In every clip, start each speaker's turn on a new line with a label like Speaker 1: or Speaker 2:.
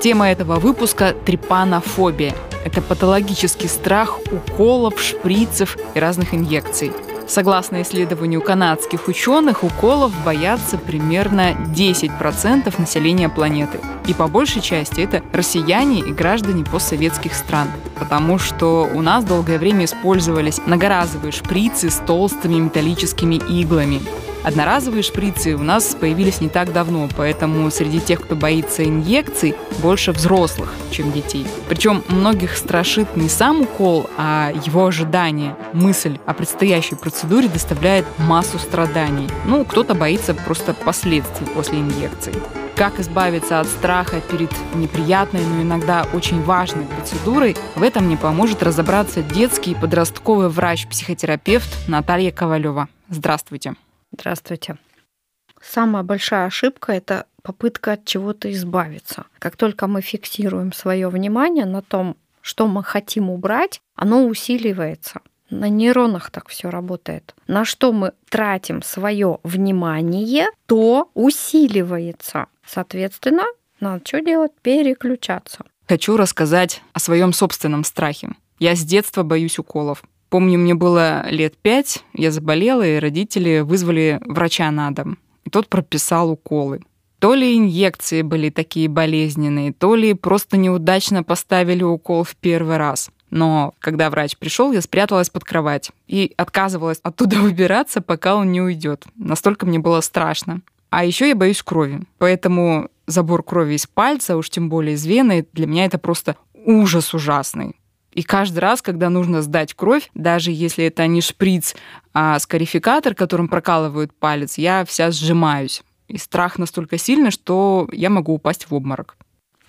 Speaker 1: Тема этого выпуска – трепанофобия. Это патологический страх уколов, шприцев и разных инъекций – Согласно исследованию канадских ученых, уколов боятся примерно 10% населения планеты. И по большей части это россияне и граждане постсоветских стран. Потому что у нас долгое время использовались многоразовые шприцы с толстыми металлическими иглами. Одноразовые шприцы у нас появились не так давно, поэтому среди тех, кто боится инъекций, больше взрослых, чем детей. Причем многих страшит не сам укол, а его ожидание. Мысль о предстоящей процедуре доставляет массу страданий. Ну, кто-то боится просто последствий после инъекций. Как избавиться от страха перед неприятной, но иногда очень важной процедурой, в этом мне поможет разобраться детский и подростковый врач-психотерапевт Наталья Ковалева. Здравствуйте.
Speaker 2: Здравствуйте. Самая большая ошибка – это попытка от чего-то избавиться. Как только мы фиксируем свое внимание на том, что мы хотим убрать, оно усиливается. На нейронах так все работает. На что мы тратим свое внимание, то усиливается. Соответственно, надо что делать? Переключаться.
Speaker 1: Хочу рассказать о своем собственном страхе. Я с детства боюсь уколов. Помню, мне было лет пять, я заболела, и родители вызвали врача на дом. И тот прописал уколы. То ли инъекции были такие болезненные, то ли просто неудачно поставили укол в первый раз. Но когда врач пришел, я спряталась под кровать и отказывалась оттуда выбираться, пока он не уйдет. Настолько мне было страшно. А еще я боюсь крови. Поэтому забор крови из пальца, уж тем более из вены, для меня это просто ужас ужасный. И каждый раз, когда нужно сдать кровь, даже если это не шприц, а скарификатор, которым прокалывают палец, я вся сжимаюсь. И страх настолько сильный, что я могу упасть в обморок.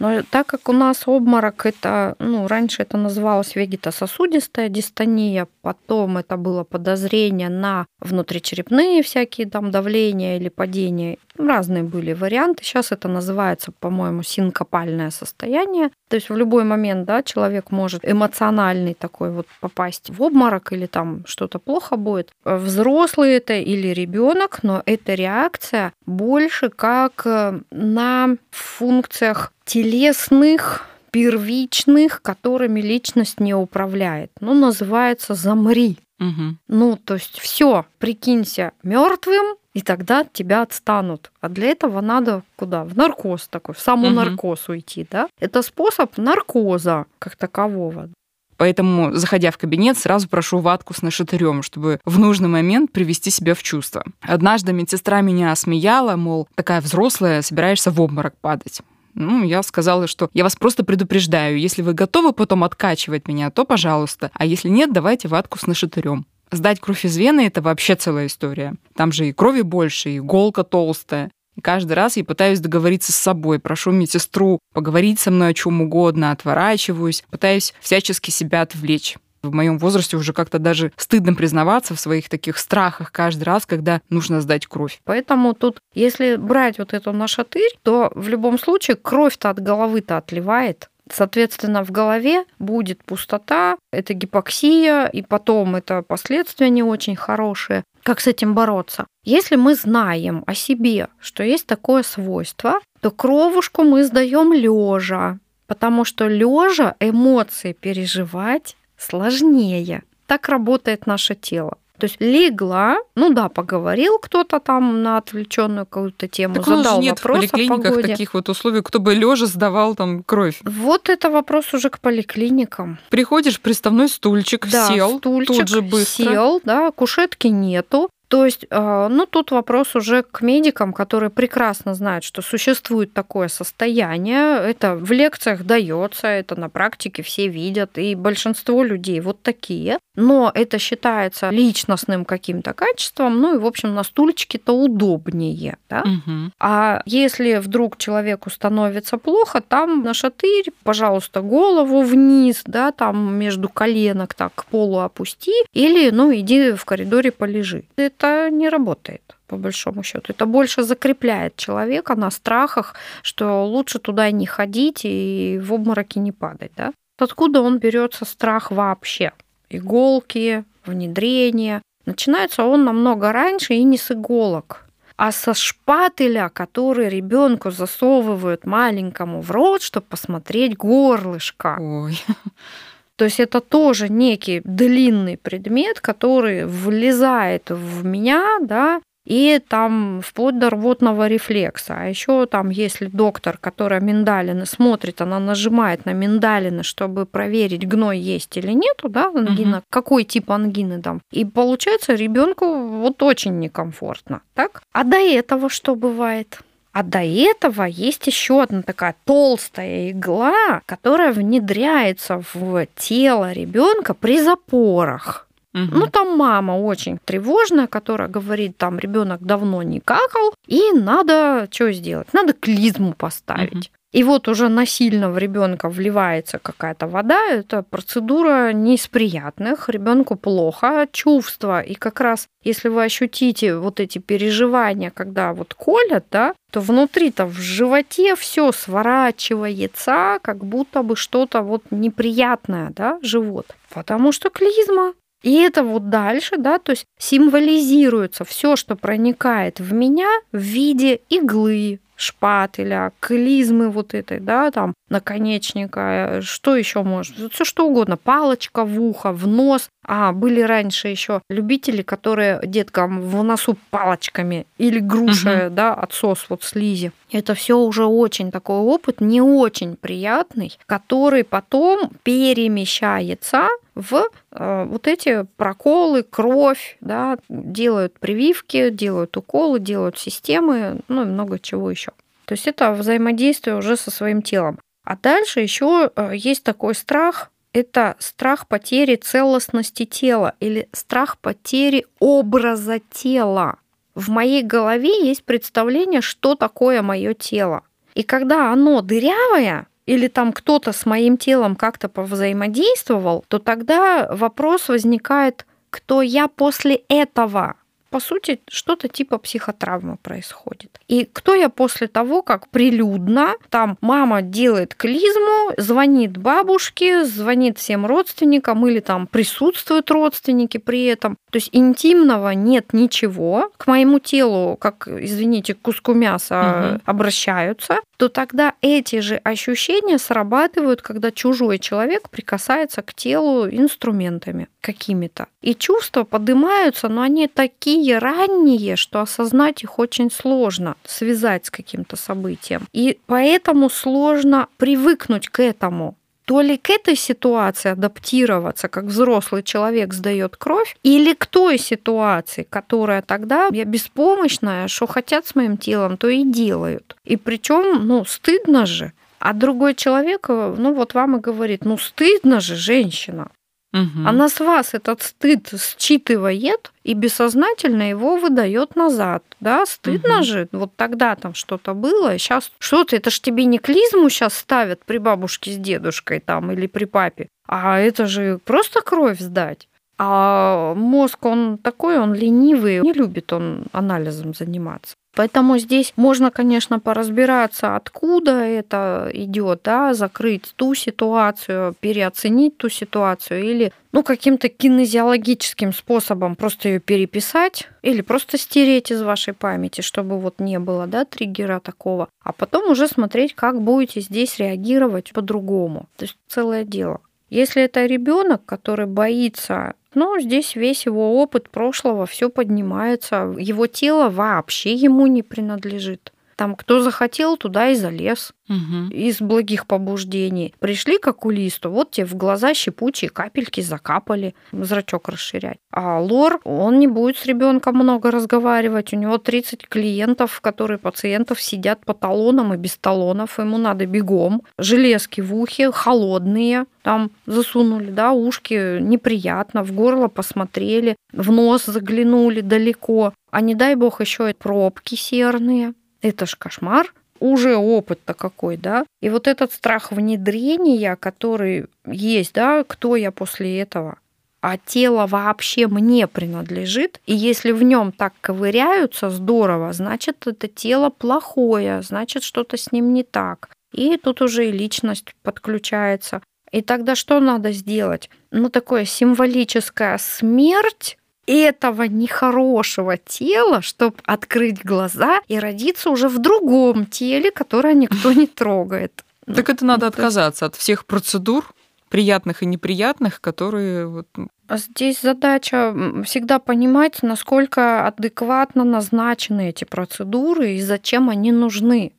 Speaker 2: Но так как у нас обморок, это, ну, раньше это называлось вегетососудистая дистония, потом это было подозрение на внутричерепные всякие там давления или падения. Разные были варианты. Сейчас это называется, по-моему, синкопальное состояние. То есть в любой момент да, человек может эмоциональный такой вот попасть в обморок или там что-то плохо будет. Взрослый это или ребенок, но эта реакция больше как э, на функциях телесных, первичных, которыми личность не управляет. Ну, называется «замри».
Speaker 1: Угу.
Speaker 2: Ну, то есть все, прикинься мертвым, и тогда тебя отстанут. А для этого надо куда? В наркоз такой, в саму наркоз уйти, да? Это способ наркоза как такового.
Speaker 1: Поэтому, заходя в кабинет, сразу прошу ватку с нашатырем, чтобы в нужный момент привести себя в чувство. Однажды медсестра меня осмеяла, мол, такая взрослая, собираешься в обморок падать. Ну, я сказала, что я вас просто предупреждаю, если вы готовы потом откачивать меня, то пожалуйста, а если нет, давайте ватку с нашатырем. Сдать кровь из вены – это вообще целая история. Там же и крови больше, и иголка толстая. И каждый раз я пытаюсь договориться с собой, прошу медсестру поговорить со мной о чем угодно, отворачиваюсь, пытаюсь всячески себя отвлечь. В моем возрасте уже как-то даже стыдно признаваться в своих таких страхах каждый раз, когда нужно сдать кровь.
Speaker 2: Поэтому тут, если брать вот эту нашатырь, то в любом случае кровь-то от головы-то отливает. Соответственно, в голове будет пустота, это гипоксия, и потом это последствия не очень хорошие. Как с этим бороться? Если мы знаем о себе, что есть такое свойство, то кровушку мы сдаем лежа, потому что лежа эмоции переживать сложнее. Так работает наше тело. То есть легла, ну да, поговорил кто-то там на отвлеченную какую-то тему,
Speaker 1: так
Speaker 2: задал
Speaker 1: нет
Speaker 2: вопрос
Speaker 1: в поликлиниках
Speaker 2: о погоде.
Speaker 1: таких вот условий, кто бы лежа сдавал там кровь.
Speaker 2: Вот это вопрос уже к поликлиникам.
Speaker 1: Приходишь, приставной стульчик,
Speaker 2: Да,
Speaker 1: сел,
Speaker 2: стульчик,
Speaker 1: тут же быстро.
Speaker 2: сел, да, кушетки нету. То есть, э, ну, тут вопрос уже к медикам, которые прекрасно знают, что существует такое состояние. Это в лекциях дается, это на практике все видят, и большинство людей вот такие. Но это считается личностным каким-то качеством, ну и, в общем, на стульчике-то удобнее. Да?
Speaker 1: Мгм.
Speaker 2: А если вдруг человеку становится плохо, там на шатырь, пожалуйста, голову вниз, да, там между коленок так к полу опусти, или, ну, иди в коридоре полежи. Это не работает по большому счету. Это больше закрепляет человека на страхах, что лучше туда не ходить и в обмороки не падать. Да? Откуда он берется страх вообще? Иголки, внедрение. Начинается он намного раньше и не с иголок, а со шпателя, который ребенку засовывают маленькому в рот, чтобы посмотреть горлышко.
Speaker 1: Ой.
Speaker 2: То есть это тоже некий длинный предмет, который влезает в меня, да, и там вплоть до рвотного рефлекса. А еще там, если доктор, которая миндалины смотрит, она нажимает на миндалины, чтобы проверить, гной есть или нету, да, ангина,
Speaker 1: Мгм.
Speaker 2: какой тип ангины там. И получается ребенку вот очень некомфортно, так? А до этого что бывает? А до этого есть еще одна такая толстая игла, которая внедряется в тело ребенка при запорах.
Speaker 1: Мгм.
Speaker 2: Ну, там мама очень тревожная, которая говорит, там ребенок давно не какал, и надо что сделать? Надо клизму поставить. И вот уже насильно в ребенка вливается какая-то вода. Это процедура не из приятных. Ребенку плохо, чувства. И как раз если вы ощутите вот эти переживания, когда вот колят, да, то внутри-то в животе все сворачивается, как будто бы что-то вот неприятное, да, живот. Потому что клизма. И это вот дальше, да, то есть символизируется все, что проникает в меня в виде иглы, шпателя, клизмы вот этой, да, там, наконечника, что еще может, все что угодно, палочка в ухо, в нос. А, были раньше еще любители, которые деткам в носу палочками или груши, да, отсос вот слизи. Это все уже очень такой опыт, не очень приятный, который потом перемещается в э, вот эти проколы, кровь, да, делают прививки, делают уколы, делают системы, ну и много чего еще. То есть это взаимодействие уже со своим телом. А дальше еще есть такой страх, это страх потери целостности тела или страх потери образа тела. В моей голове есть представление, что такое мое тело. И когда оно дырявое, или там кто-то с моим телом как-то повзаимодействовал, то тогда вопрос возникает, кто я после этого. По сути, что-то типа психотравмы происходит. И кто я после того, как прилюдно, там мама делает клизму, звонит бабушке, звонит всем родственникам или там присутствуют родственники при этом. То есть интимного нет ничего. К моему телу, как, извините, к куску мяса
Speaker 1: Мгм.
Speaker 2: обращаются, то тогда эти же ощущения срабатывают, когда чужой человек прикасается к телу инструментами какими-то. И чувства поднимаются, но они такие ранние, что осознать их очень сложно, связать с каким-то событием. И поэтому сложно привыкнуть к этому то ли к этой ситуации адаптироваться, как взрослый человек сдает кровь, или к той ситуации, которая тогда я беспомощная, что хотят с моим телом, то и делают. И причем, ну, стыдно же. А другой человек, э, ну вот вам и говорит, ну стыдно же, женщина.
Speaker 1: Мгм.
Speaker 2: Она с вас этот стыд считывает и бессознательно его выдает назад. Да, стыдно
Speaker 1: Мгм.
Speaker 2: же. Вот тогда там что-то было, сейчас что ты, это ж тебе не клизму сейчас ставят при бабушке с дедушкой там или при папе, а это же просто кровь сдать. А мозг, он такой, он ленивый, не любит он анализом заниматься. Поэтому здесь можно, конечно, поразбираться, откуда это идет, да, закрыть ту ситуацию, переоценить ту ситуацию или ну, каким-то кинезиологическим способом просто ее переписать или просто стереть из вашей памяти, чтобы вот не было, да, триггера такого. А потом уже смотреть, как будете здесь реагировать по-другому. То есть целое дело. Если это ребенок, который боится, ну, здесь весь его опыт прошлого, все поднимается, его тело вообще ему не принадлежит. Там кто захотел, туда и залез
Speaker 1: Мгм.
Speaker 2: из благих побуждений. Пришли к окулисту, вот тебе в глаза щепучие капельки закапали, зрачок расширять. А лор, он не будет с ребенком много разговаривать. У него 30 клиентов, которые пациентов сидят по талонам и без талонов. Ему надо бегом. Железки в ухе, холодные. Там засунули, да, ушки неприятно, в горло посмотрели, в нос заглянули далеко. А не дай бог еще и пробки серные. Это ж кошмар уже опыт-то какой, да. И вот этот страх внедрения, который есть, да, кто я после этого, а тело вообще мне принадлежит, и если в нем так ковыряются здорово, значит, это тело плохое, значит, что-то с ним не так. И тут уже и личность подключается. И тогда что надо сделать? Ну, такое символическая смерть этого нехорошего тела, чтобы открыть глаза и родиться уже в другом теле, которое никто не трогает.
Speaker 1: Так это надо отказаться от всех процедур, приятных и неприятных, которые вот,
Speaker 2: А Здесь задача всегда понимать, насколько адекватно назначены эти процедуры и зачем они нужны.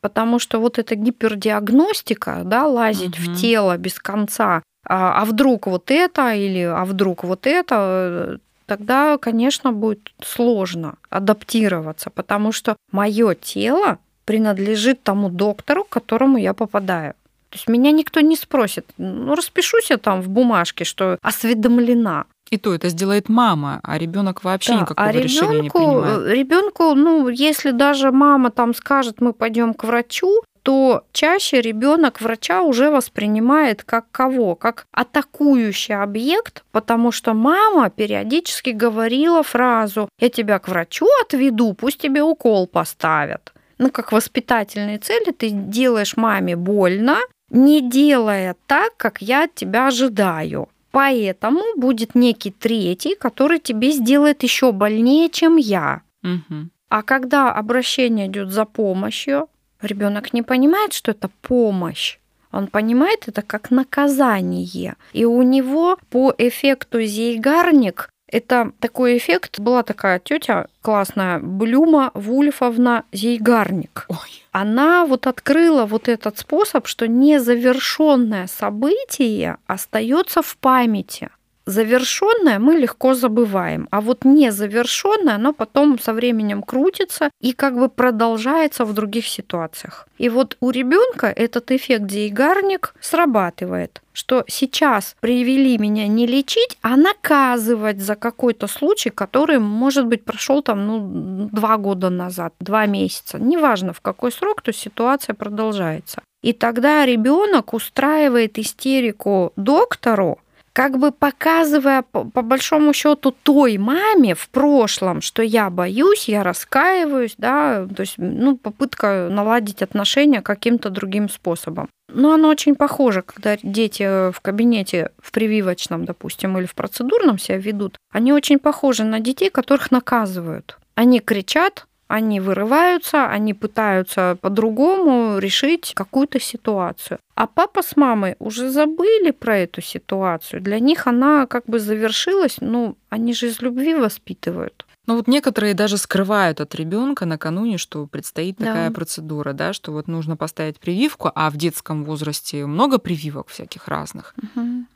Speaker 2: Потому что вот эта гипердиагностика, да, лазить
Speaker 1: Мгм.
Speaker 2: в тело без конца, а, а вдруг вот это или а вдруг вот это, э, тогда, конечно, будет сложно адаптироваться, потому что мое тело принадлежит тому доктору, к которому я попадаю. То есть меня никто не спросит, ну распишусь я там в бумажке, что осведомлена.
Speaker 1: и то это сделает мама, а ребенок вообще
Speaker 2: Да,
Speaker 1: никакого
Speaker 2: а
Speaker 1: решения не
Speaker 2: ребенку,
Speaker 1: принимает.
Speaker 2: ребенку, ну, если даже мама там скажет, мы пойдем к врачу, то чаще ребенок врача уже воспринимает как кого? Как атакующий объект, потому что мама периодически говорила фразу «я тебя к врачу отведу, пусть тебе укол поставят». Ну, как воспитательные цели ты делаешь маме больно, не делая так, как я от тебя ожидаю. Поэтому будет некий третий, который тебе сделает еще больнее, чем я.
Speaker 1: Мгм.
Speaker 2: А когда обращение идет за помощью, ребенок не понимает, что это помощь. Он понимает это как наказание. И у него по эффекту Зейгарник это такой эффект. Была такая тетя классная, Блюма Вульфовна Зейгарник.
Speaker 1: Ой,
Speaker 2: Она вот открыла вот этот способ, что незавершенное событие остается в памяти. Завершенное мы легко забываем, а вот незавершенное, оно потом со временем крутится и как бы продолжается в других ситуациях. И вот у ребенка этот эффект Зейгарник срабатывает, что сейчас привели меня не лечить, а наказывать за какой-то случай, который, может быть, прошел там ну, два года назад, два месяца. Неважно в какой срок, то ситуация продолжается. И тогда ребенок устраивает истерику доктору, как бы показывая по, по большому счету той маме в прошлом, что я боюсь, я раскаиваюсь, да, то есть, ну, попытка наладить отношения каким-то другим способом. Но оно очень похоже, когда дети в кабинете, в прививочном, допустим, или в процедурном себя ведут, они очень похожи на детей, которых наказывают. Они кричат, они вырываются, они пытаются по-другому решить какую-то ситуацию. А папа с мамой уже забыли про эту ситуацию. Для них она как бы завершилась, ну, они же из любви воспитывают.
Speaker 1: Ну вот некоторые даже скрывают от ребенка накануне, что предстоит
Speaker 2: Да.
Speaker 1: такая процедура, да, что вот нужно поставить прививку, а в детском возрасте много прививок всяких разных.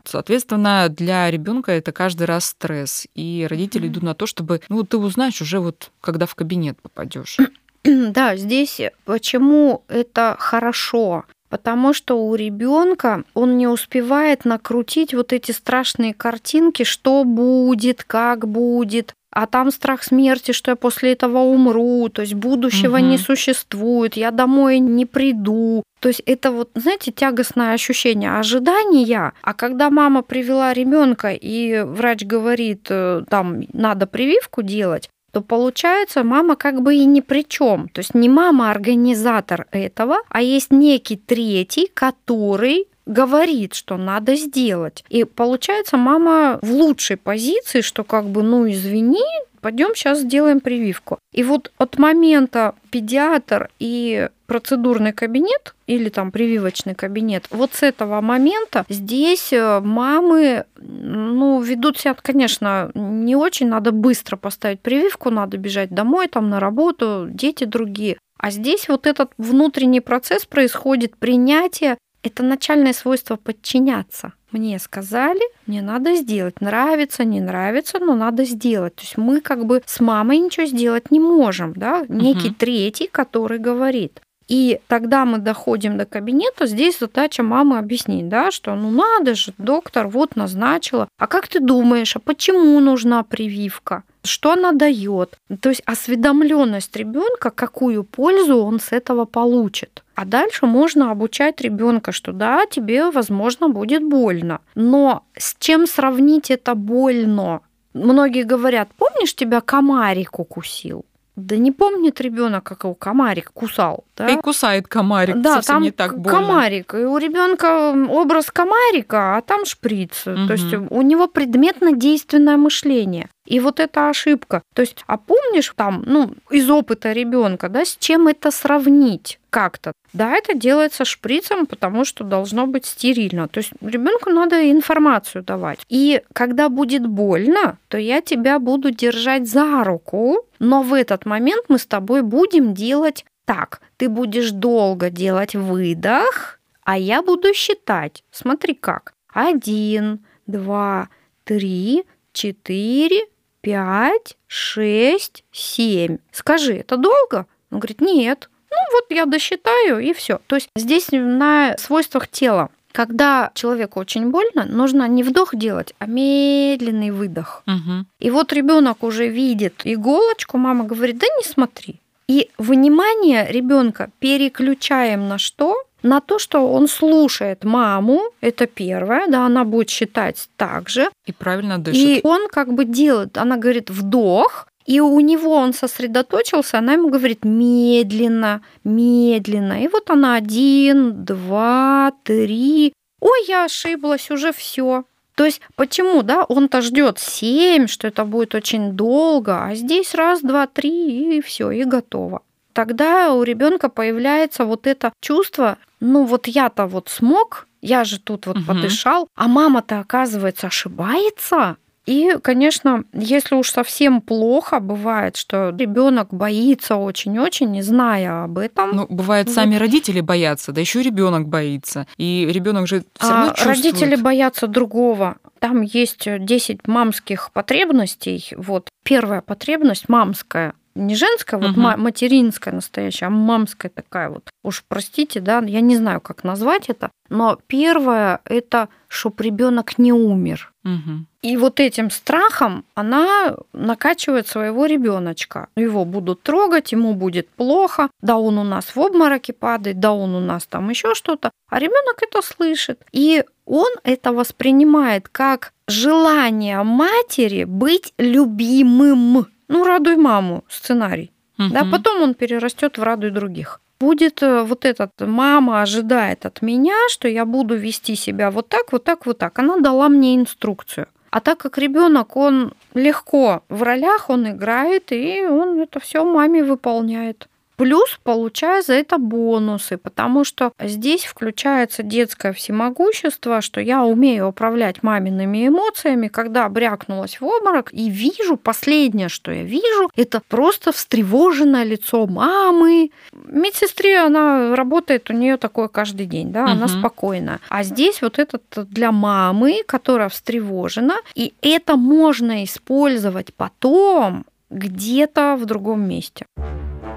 Speaker 1: Соответственно, для ребенка это каждый раз стресс, и родители
Speaker 2: Мгм.
Speaker 1: идут на то, чтобы, ну ты узнаешь уже вот, когда в кабинет попадешь.
Speaker 2: Да, здесь почему это хорошо? Потому что у ребенка он не успевает накрутить вот эти страшные картинки, что будет, как будет. А там страх смерти, что я после этого умру, то есть будущего
Speaker 1: Мгм.
Speaker 2: не существует, я домой не приду. То есть это вот, знаете, тягостное ощущение ожидания. А когда мама привела ребенка и врач говорит, э, там надо прививку делать, то получается мама как бы и ни при чем. То есть не мама организатор этого, а есть некий третий, который говорит, что надо сделать. И получается мама в лучшей позиции, что как бы, ну извини, пойдем сейчас сделаем прививку. И вот от момента педиатр и процедурный кабинет или там прививочный кабинет, вот с этого момента здесь э, мамы, ну, ведут себя, конечно, не очень, надо быстро поставить прививку, надо бежать домой, там на работу, дети другие. А здесь вот этот внутренний процесс происходит, принятие – это начальное свойство подчиняться. Мне сказали, мне надо сделать. Нравится, не нравится, но надо сделать. То есть мы как бы с мамой ничего сделать не можем, да? Некий угу. третий, который говорит. И тогда мы доходим до кабинета, здесь задача мамы объяснить, да, что ну надо же, доктор вот назначила. А как ты думаешь, а почему нужна прививка? Что она дает? То есть осведомленность ребенка, какую пользу он с этого получит. А дальше можно обучать ребенка, что да, тебе, возможно, будет больно. Но с чем сравнить это больно? Многие говорят, помнишь, тебя комарик укусил? Да не помнит ребенок, как его комарик кусал. Да?
Speaker 1: И кусает комарик,
Speaker 2: да,
Speaker 1: совсем
Speaker 2: там
Speaker 1: не так больно.
Speaker 2: комарик. И у ребенка образ комарика, а там шприц. Угу. То есть у него предметно-действенное мышление. И вот эта ошибка. То есть, а помнишь там, ну, из опыта ребенка, да, с чем это сравнить как-то? Да, это делается шприцем, потому что должно быть стерильно. То есть ребенку надо информацию давать. И когда будет больно, то я тебя буду держать за руку, но в этот момент мы с тобой будем делать так. Ты будешь долго делать выдох, а я буду считать. Смотри как. Один, два, три, четыре, пять, шесть, семь. Скажи, это долго? Он говорит, нет. Ну вот я досчитаю и все. То есть здесь на свойствах тела. Когда человеку очень больно, нужно не вдох делать, а медленный выдох.
Speaker 1: Угу.
Speaker 2: И вот ребенок уже видит иголочку, мама говорит, да не смотри. И внимание ребенка переключаем на что? На то, что он слушает маму, это первое, да, она будет считать так же.
Speaker 1: И правильно дышит.
Speaker 2: И он как бы делает, она говорит вдох, и у него он сосредоточился, она ему говорит медленно, медленно. И вот она один, два, три. Ой, я ошиблась, уже все. То есть почему, да, он-то ждет семь, что это будет очень долго, а здесь раз, два, три, и все, и готово тогда у ребенка появляется вот это чувство, ну вот я-то вот смог, я же тут вот угу. подышал, а мама-то, оказывается, ошибается. И, конечно, если уж совсем плохо бывает, что ребенок боится очень-очень, не зная об этом.
Speaker 1: Ну, бывает, вот. сами родители боятся, да еще ребенок боится. И ребенок же все равно а чувствует.
Speaker 2: Родители боятся другого. Там есть 10 мамских потребностей. Вот первая потребность мамская не женская, вот угу. материнская настоящая, а мамская такая вот. Уж простите, да, я не знаю, как назвать это, но первое это, чтобы ребенок не умер.
Speaker 1: Угу.
Speaker 2: И вот этим страхом она накачивает своего ребеночка. Его будут трогать, ему будет плохо, да он у нас в обмороке падает, да он у нас там еще что-то. А ребенок это слышит. И он это воспринимает как желание матери быть любимым ну, радуй маму сценарий. Угу. Да, потом он перерастет в радуй других. Будет э, вот этот, мама ожидает от меня, что я буду вести себя вот так, вот так, вот так. Она дала мне инструкцию. А так как ребенок, он легко в ролях, он играет, и он это все маме выполняет. Плюс получая за это бонусы, потому что здесь включается детское всемогущество, что я умею управлять мамиными эмоциями, когда брякнулась в обморок, и вижу, последнее, что я вижу, это просто встревоженное лицо мамы. Медсестре она работает, у нее такое каждый день, да, она угу. спокойна. А здесь вот этот для мамы, которая встревожена, и это можно использовать потом где-то в другом месте.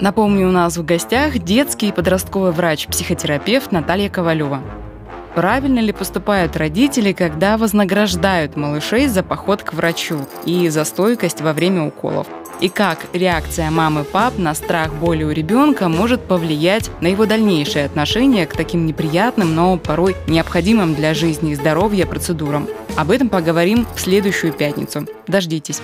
Speaker 1: Напомню, у нас в гостях детский и подростковый врач-психотерапевт Наталья Ковалева. Правильно ли поступают родители, когда вознаграждают малышей за поход к врачу и за стойкость во время уколов? И как реакция мамы и пап на страх боли у ребенка может повлиять на его дальнейшее отношение к таким неприятным, но порой необходимым для жизни и здоровья процедурам? Об этом поговорим в следующую пятницу. Дождитесь.